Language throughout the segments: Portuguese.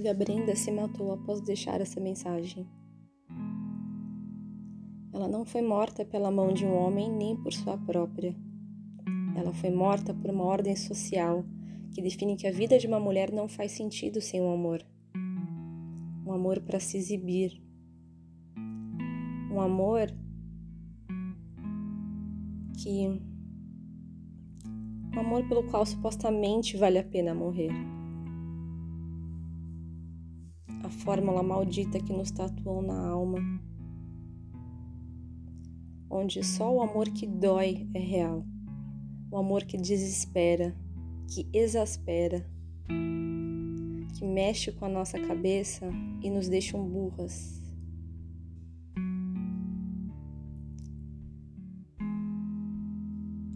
tia Brenda se matou após deixar essa mensagem. Ela não foi morta pela mão de um homem nem por sua própria. Ela foi morta por uma ordem social que define que a vida de uma mulher não faz sentido sem um amor. Um amor para se exibir. Um amor que. Um amor pelo qual supostamente vale a pena morrer. A fórmula maldita que nos tatuou na alma. Onde só o amor que dói é real. O amor que desespera que exaspera, que mexe com a nossa cabeça e nos deixam burras.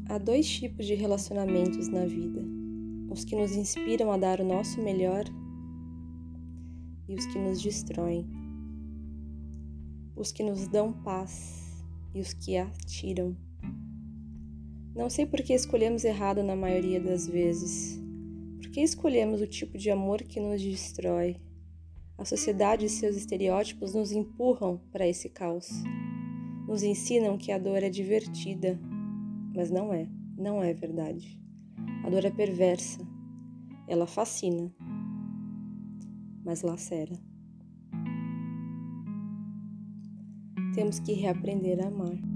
Há dois tipos de relacionamentos na vida: os que nos inspiram a dar o nosso melhor e os que nos destroem, os que nos dão paz e os que a tiram. Não sei por que escolhemos errado na maioria das vezes. Por que escolhemos o tipo de amor que nos destrói? A sociedade e seus estereótipos nos empurram para esse caos. Nos ensinam que a dor é divertida, mas não é, não é verdade. A dor é perversa, ela fascina, mas lacera. Temos que reaprender a amar.